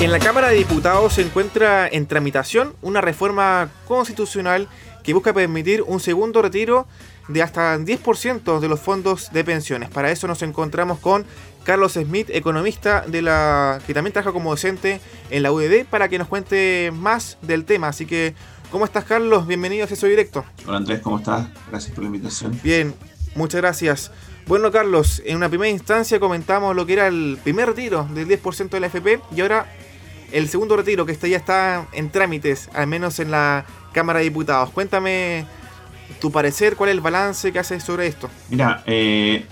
En la Cámara de Diputados se encuentra en tramitación una reforma constitucional que busca permitir un segundo retiro de hasta 10% de los fondos de pensiones. Para eso nos encontramos con Carlos Smith, economista de la que también trabaja como docente en la UDD, para que nos cuente más del tema. Así que, ¿cómo estás, Carlos? Bienvenido a Acceso Directo. Hola, Andrés, ¿cómo estás? Gracias por la invitación. Bien, muchas gracias. Bueno, Carlos, en una primera instancia comentamos lo que era el primer retiro del 10% de la FP y ahora el segundo retiro, que ya está en trámites, al menos en la Cámara de Diputados. Cuéntame tu parecer, cuál es el balance que haces sobre esto. Mira, eh,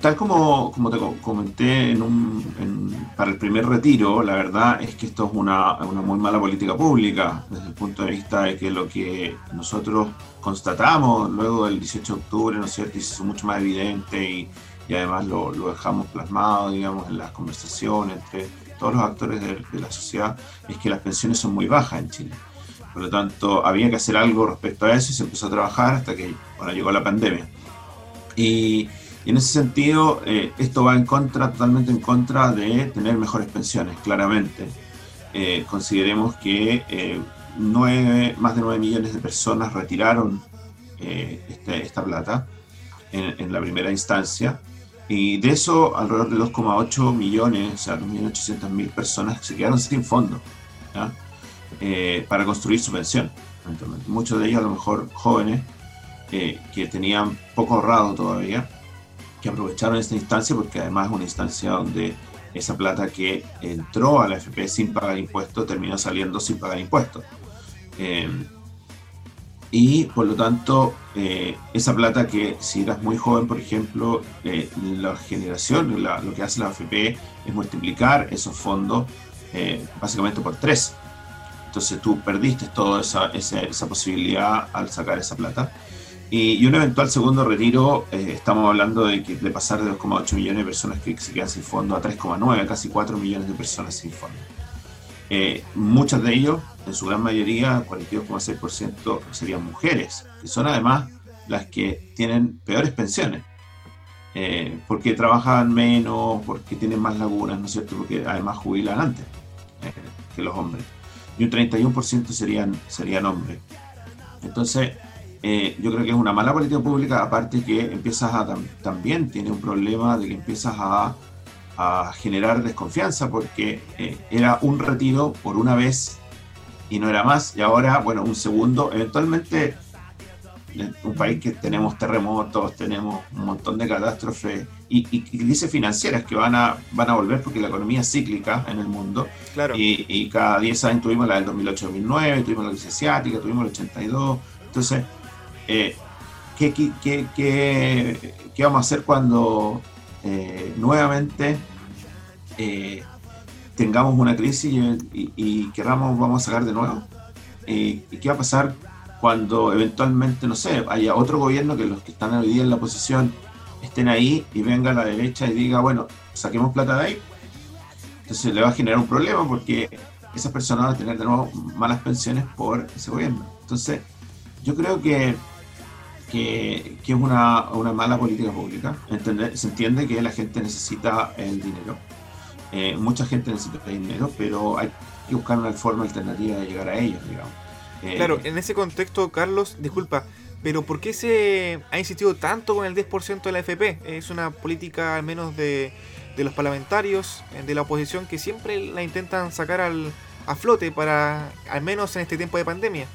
tal como, como te comenté en un, para el primer retiro, la verdad es que esto es una, una, muy mala política pública desde el punto de vista de que lo que nosotros constatamos luego del 18 de octubre, ¿no es cierto? Y hizo mucho más evidente y, y además lo, lo, dejamos plasmado, digamos, en las conversaciones todos los actores de, la sociedad, es que las pensiones son muy bajas en Chile. Por lo tanto, había que hacer algo respecto a eso y se empezó a trabajar hasta que bueno, llegó la pandemia. Y, en ese sentido, eh, esto va en contra, totalmente en contra de tener mejores pensiones, claramente. Eh, consideremos que eh, más de 9 millones de personas retiraron este, esta plata en, en, la primera instancia y de eso, alrededor de 2,8 millones, o sea, 2.800.000 personas se quedaron sin fondo eh, para construir su pensión. Muchos de ellos, a lo mejor jóvenes, eh, que tenían poco ahorrado todavía, que aprovecharon esta instancia porque además es una instancia donde esa plata que entró a la FP sin pagar impuestos terminó saliendo sin pagar impuestos. Eh, y por lo tanto eh, esa plata que si eras muy joven, por ejemplo, eh, la generación, lo que hace la AFP es multiplicar esos fondos eh, básicamente por tres. Entonces tú perdiste toda esa, esa, posibilidad al sacar esa plata. Y, un eventual segundo retiro, estamos hablando de, que, de pasar de 2,8 millones de personas que se quedan sin fondo a 3,9, casi 4 millones de personas sin fondo. Eh, muchas de ellos, en su gran mayoría, 42,6% serían mujeres, que son además las que tienen peores pensiones, eh, porque trabajan menos, porque tienen más lagunas, ¿no es cierto? Porque además jubilan antes eh, que los hombres. Y un 31% serían, serían hombres. Entonces, yo creo que es una mala política pública, aparte que empiezas a, también tiene un problema de que empiezas a a generar desconfianza porque eh, era un retiro por una vez y no era más. Y ahora, bueno, un segundo, eventualmente, un país que tenemos terremotos, tenemos un montón de catástrofes y, y, crisis financieras que van a, van a volver porque la economía es cíclica en el mundo. Claro. Y, y cada 10 años tuvimos la del 2008-2009, tuvimos la crisis asiática, tuvimos el 82. Entonces, eh, ¿qué, qué, qué, qué, vamos a hacer cuando eh, nuevamente eh, tengamos una crisis y, queramos, vamos a sacar de nuevo? ¿Y qué va a pasar cuando eventualmente, no sé, haya otro gobierno que los que están hoy día en la oposición estén ahí y venga a la derecha y diga, bueno, saquemos plata de ahí? Entonces le va a generar un problema porque esas personas van a tener de nuevo malas pensiones por ese gobierno. Entonces, yo creo que que, es una, una, mala política pública. se entiende que la gente necesita el dinero. Eh, mucha gente necesita el dinero, pero hay que buscar una forma alternativa de llegar a ellos, digamos. Eh, claro, en ese contexto, Carlos, disculpa, pero ¿por qué se ha insistido tanto con el 10% de la FP? Es una política al menos de, de los parlamentarios, de la oposición, que siempre la intentan sacar al, a flote para, al menos en este tiempo de pandemia.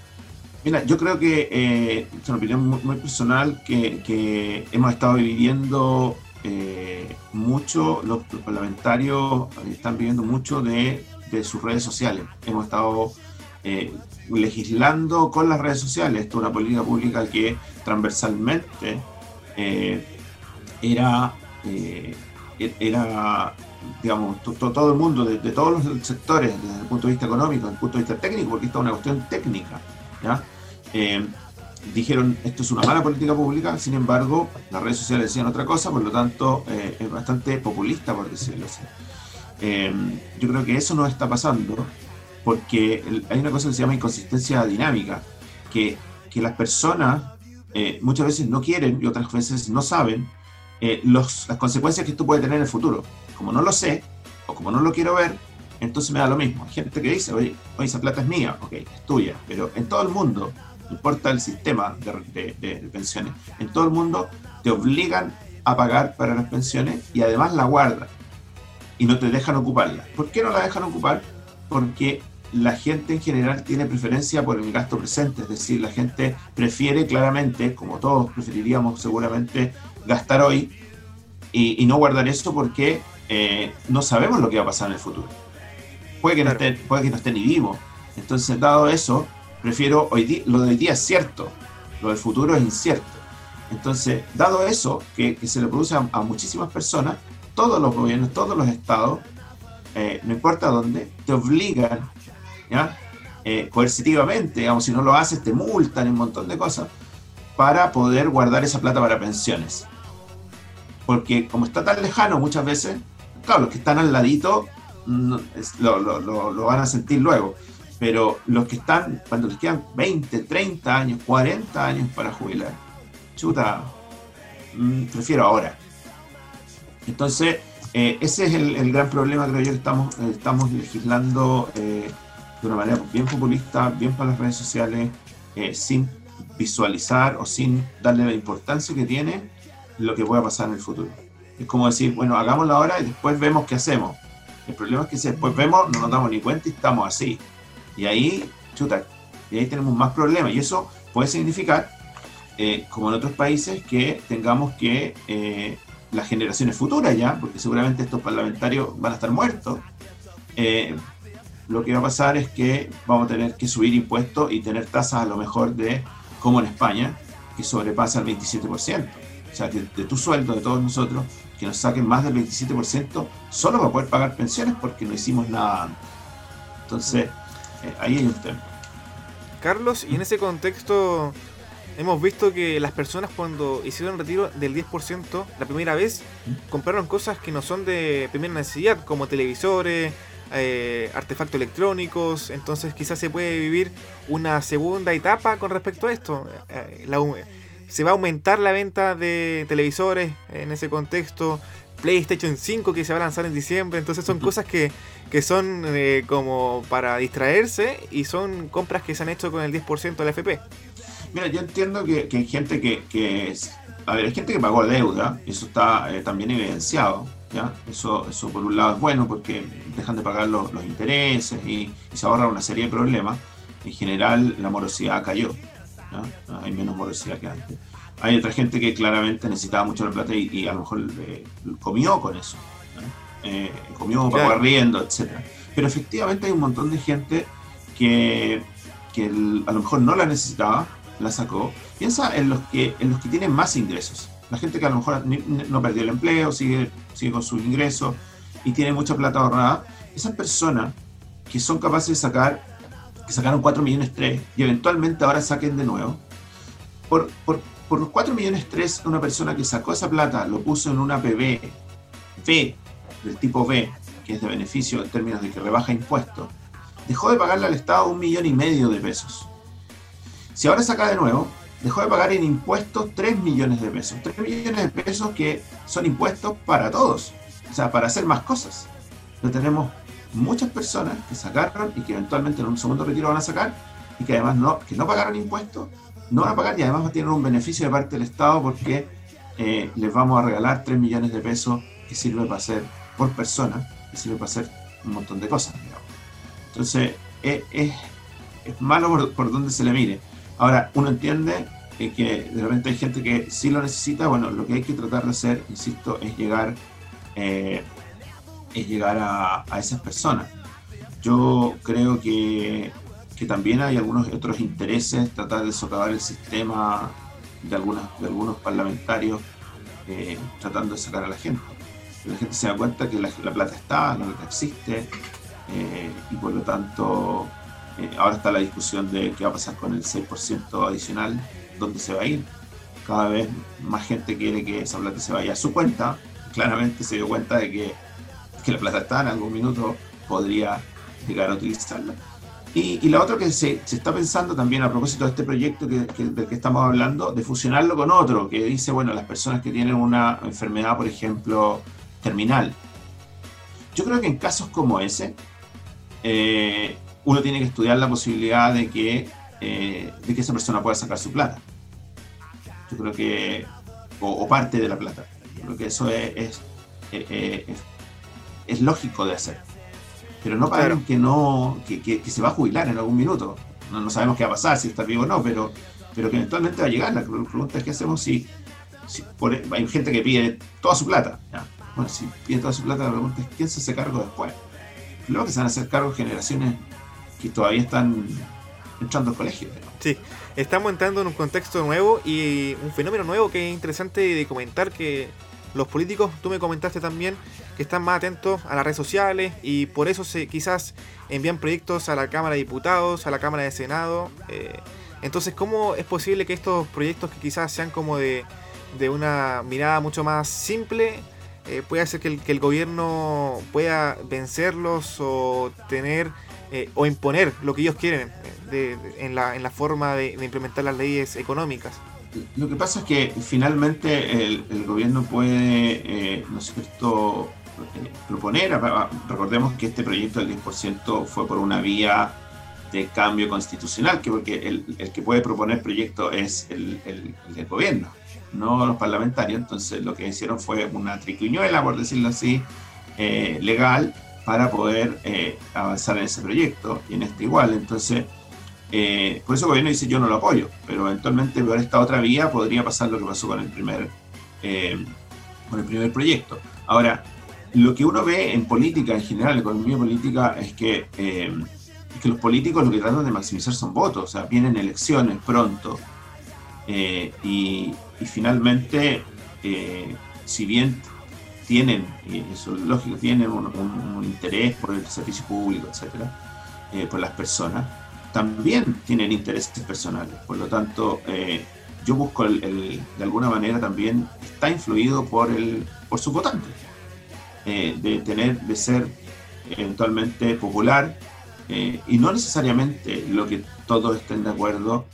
Mira, yo creo que, eh, es una opinión muy, personal, que, hemos estado viviendo eh, mucho, los, parlamentarios están viviendo mucho de, sus redes sociales. Hemos estado eh, legislando con las redes sociales. Esto es una política pública que transversalmente era, era digamos, todo el mundo, de, de, todos los sectores, desde el punto de vista económico, desde el punto de vista técnico, porque esta es una cuestión técnica. ¿ya? Eh, dijeron esto es una mala política pública, sin embargo, las redes sociales decían otra cosa, por lo tanto eh, es bastante populista, por decirlo así. Eh, yo creo que eso no está pasando porque hay una cosa que se llama inconsistencia dinámica, que, que las personas muchas veces no quieren y otras veces no saben los, las consecuencias que esto puede tener en el futuro. Como no lo sé, o como no lo quiero ver, entonces me da lo mismo. Hay gente que dice, oye, esa plata es mía, ok, es tuya, pero en todo el mundo, no importa el sistema de, pensiones, en todo el mundo te obligan a pagar para las pensiones y además la guardan y no te dejan ocuparla. ¿Por qué no la dejan ocupar? Porque la gente en general tiene preferencia por el gasto presente, es decir, la gente prefiere claramente, como todos preferiríamos seguramente, gastar hoy y, no guardar eso porque eh, no sabemos lo que va a pasar en el futuro. Puede que, no esté, puede que no esté ni vivo. Entonces, dado eso, prefiero hoy lo de hoy día es cierto, lo del futuro es incierto. Entonces, dado eso, que, se le produce a, muchísimas personas, todos los gobiernos, todos los estados, eh, no importa dónde, te obligan. Eh, coercitivamente, digamos, si no lo haces te multan un montón de cosas, para poder guardar esa plata para pensiones. Porque como está tan lejano muchas veces, claro, los que están al ladito lo, van a sentir luego, pero los que están, cuando les quedan 20, 30 años, 40 años para jubilar, chuta, mm, prefiero ahora. Entonces, eh, ese es el, gran problema, creo yo, que estamos, estamos legislando eh, de una manera bien populista, bien para las redes sociales, eh, sin visualizar o sin darle la importancia que tiene lo que pueda pasar en el futuro. Es como decir, bueno, hagámoslo ahora y después vemos qué hacemos. El problema es que si después vemos, no nos damos ni cuenta y estamos así. Y ahí, chuta, y ahí tenemos más problemas. Y eso puede significar, eh, como en otros países, que tengamos que eh, las generaciones futuras ya, porque seguramente estos parlamentarios van a estar muertos, lo que va a pasar es que vamos a tener que subir impuestos y tener tasas a lo mejor de, como en España, que sobrepasa el 27%. O sea, que de tu sueldo, de todos nosotros, que nos saquen más del 27% solo para poder pagar pensiones porque no hicimos nada antes. Entonces, eh, ahí hay un tema. Carlos, y en ese contexto hemos visto que las personas cuando hicieron retiro del 10% la primera vez, ¿Mm? compraron cosas que no son de primera necesidad, como televisores, eh, artefactos electrónicos, entonces quizás se puede vivir una segunda etapa con respecto a esto. Eh, se va a aumentar la venta de televisores en ese contexto, PlayStation 5 que se va a lanzar en diciembre, entonces son cosas que, son eh, como para distraerse y son compras que se han hecho con el 10% de la FP. Mira, yo entiendo que, hay gente que, que, a ver, hay gente que pagó deuda, eso está también evidenciado, eso, eso por un lado es bueno porque dejan de pagar los, intereses y, se ahorra una serie de problemas. En general la morosidad cayó, hay menos morosidad que antes. Hay otra gente que claramente necesitaba mucho la plata y, a lo mejor comió con eso, eh, comió, pagó arriendo, etc. Pero efectivamente hay un montón de gente que, que a lo mejor no la necesitaba, la sacó. Piensa en los que, en los que tienen más ingresos la gente que a lo mejor no perdió el empleo, sigue, sigue con sus ingresos y tiene mucha plata ahorrada, esas personas que son capaces de sacar, que sacaron 4 millones 3 y eventualmente ahora saquen de nuevo, por, por, por los 4 millones 3, una persona que sacó esa plata, lo puso en una PB B, del tipo B, que es de beneficio en términos de que rebaja impuestos, dejó de pagarle al Estado un millón y medio de pesos. Si ahora saca de nuevo, dejó de pagar en impuestos 3 millones de pesos. 3 millones de pesos que son impuestos para todos, o sea, para hacer más cosas. Pero tenemos muchas personas que sacaron y que eventualmente en un segundo retiro van a sacar y que además no, que no pagaron impuestos, no van a pagar y además tienen un beneficio de parte del Estado porque eh, les vamos a regalar 3 millones de pesos que sirve para hacer por persona, que sirve para hacer un montón de cosas. Entonces, es, es, malo por, por donde se le mire. Ahora, uno entiende que de repente hay gente que sí lo necesita, bueno, lo que hay que tratar de hacer, insisto, es llegar, eh, es llegar a, esas personas. Yo creo que, que, también hay algunos otros intereses, tratar de socavar el sistema de, algunas, de algunos parlamentarios eh, tratando de sacar a la gente. La gente se da cuenta que la, plata está, la plata existe, eh, y por lo tanto ahora está la discusión de qué va a pasar con el 6% adicional dónde se va a ir. Cada vez más gente quiere que esa plata se vaya a su cuenta. Claramente se dio cuenta de que, que la plata está en algún minuto, podría llegar a utilizarla. Y, y la otra que se, está pensando también a propósito de este proyecto que, del que estamos hablando, de fusionarlo con otro, que dice, bueno, las personas que tienen una enfermedad, por ejemplo, terminal. Yo creo que en casos como ese, eh, uno tiene que estudiar la posibilidad de que, eh, de que esa persona pueda sacar su plata. Yo creo que, o, parte de la plata. Yo creo que eso es, es, lógico de hacer. Pero no para que, no, que, que, se va a jubilar en algún minuto. No, no, sabemos qué va a pasar, si está vivo o no, pero, pero que eventualmente va a llegar. La pregunta es qué hacemos si, si hay gente que pide toda su plata. Bueno, si pide toda su plata, la pregunta es quién se hace cargo después. Luego que se van a hacer cargo generaciones que todavía están entrando al colegio. Sí, estamos entrando en un contexto nuevo y un fenómeno nuevo que es interesante de comentar que los políticos, tú me comentaste también, que están más atentos a las redes sociales y por eso se quizás envían proyectos a la Cámara de Diputados, a la Cámara de Senado. Eh, entonces, ¿cómo es posible que estos proyectos que quizás sean como de, de una mirada mucho más simple, eh, hacer que el, que el, gobierno pueda vencerlos o tener eh, o imponer lo que ellos quieren eh, en, la, en, la, forma de, implementar las leyes económicas. Lo que pasa es que finalmente el, gobierno puede, ¿no es cierto?, proponer, recordemos que este proyecto del 10% fue por una vía de cambio constitucional, que porque el, el que puede proponer proyectos es el, el gobierno no los parlamentarios. Entonces lo que hicieron fue una triquiñuela, por decirlo así, eh, legal para poder eh, avanzar en ese proyecto y en este igual. Entonces, eh, por eso el gobierno dice yo no lo apoyo, pero eventualmente por esta otra vía podría pasar lo que pasó con el primer, con el primer proyecto. Ahora, lo que uno ve en política en general, en economía política, es que, es que los políticos lo que tratan de maximizar son votos, o sea, vienen elecciones pronto. y, finalmente, eh, si bien tienen, y eso es lógico, tienen un, interés por el servicio público, etcétera, eh, por las personas, también tienen intereses personales. Por lo tanto, eh, yo busco el, de alguna manera también está influido por el por su votante, de tener, de ser eventualmente popular y no necesariamente lo que todos estén de acuerdo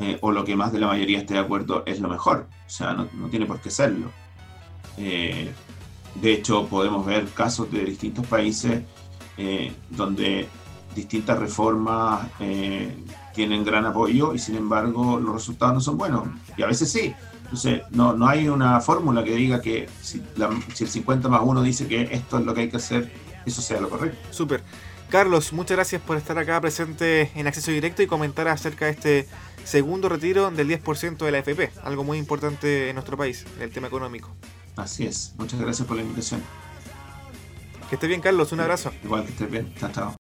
eh, o lo que más de la mayoría esté de acuerdo es lo mejor. O sea, no, tiene por qué serlo. Eh, de hecho, podemos ver casos de distintos países eh, donde distintas reformas tienen gran apoyo y sin embargo los resultados no son buenos. Y a veces sí. Entonces, no, no hay una fórmula que diga que si, si, el 50 más 1 dice que esto es lo que hay que hacer, eso sea lo correcto. Súper. Carlos, muchas gracias por estar acá presente en Acceso Directo y comentar acerca de este segundo retiro del 10% de la FP, algo muy importante en nuestro país, en el tema económico. Así es, muchas gracias por la invitación. Que esté bien, Carlos, un abrazo. Igual que esté bien, chao, chao.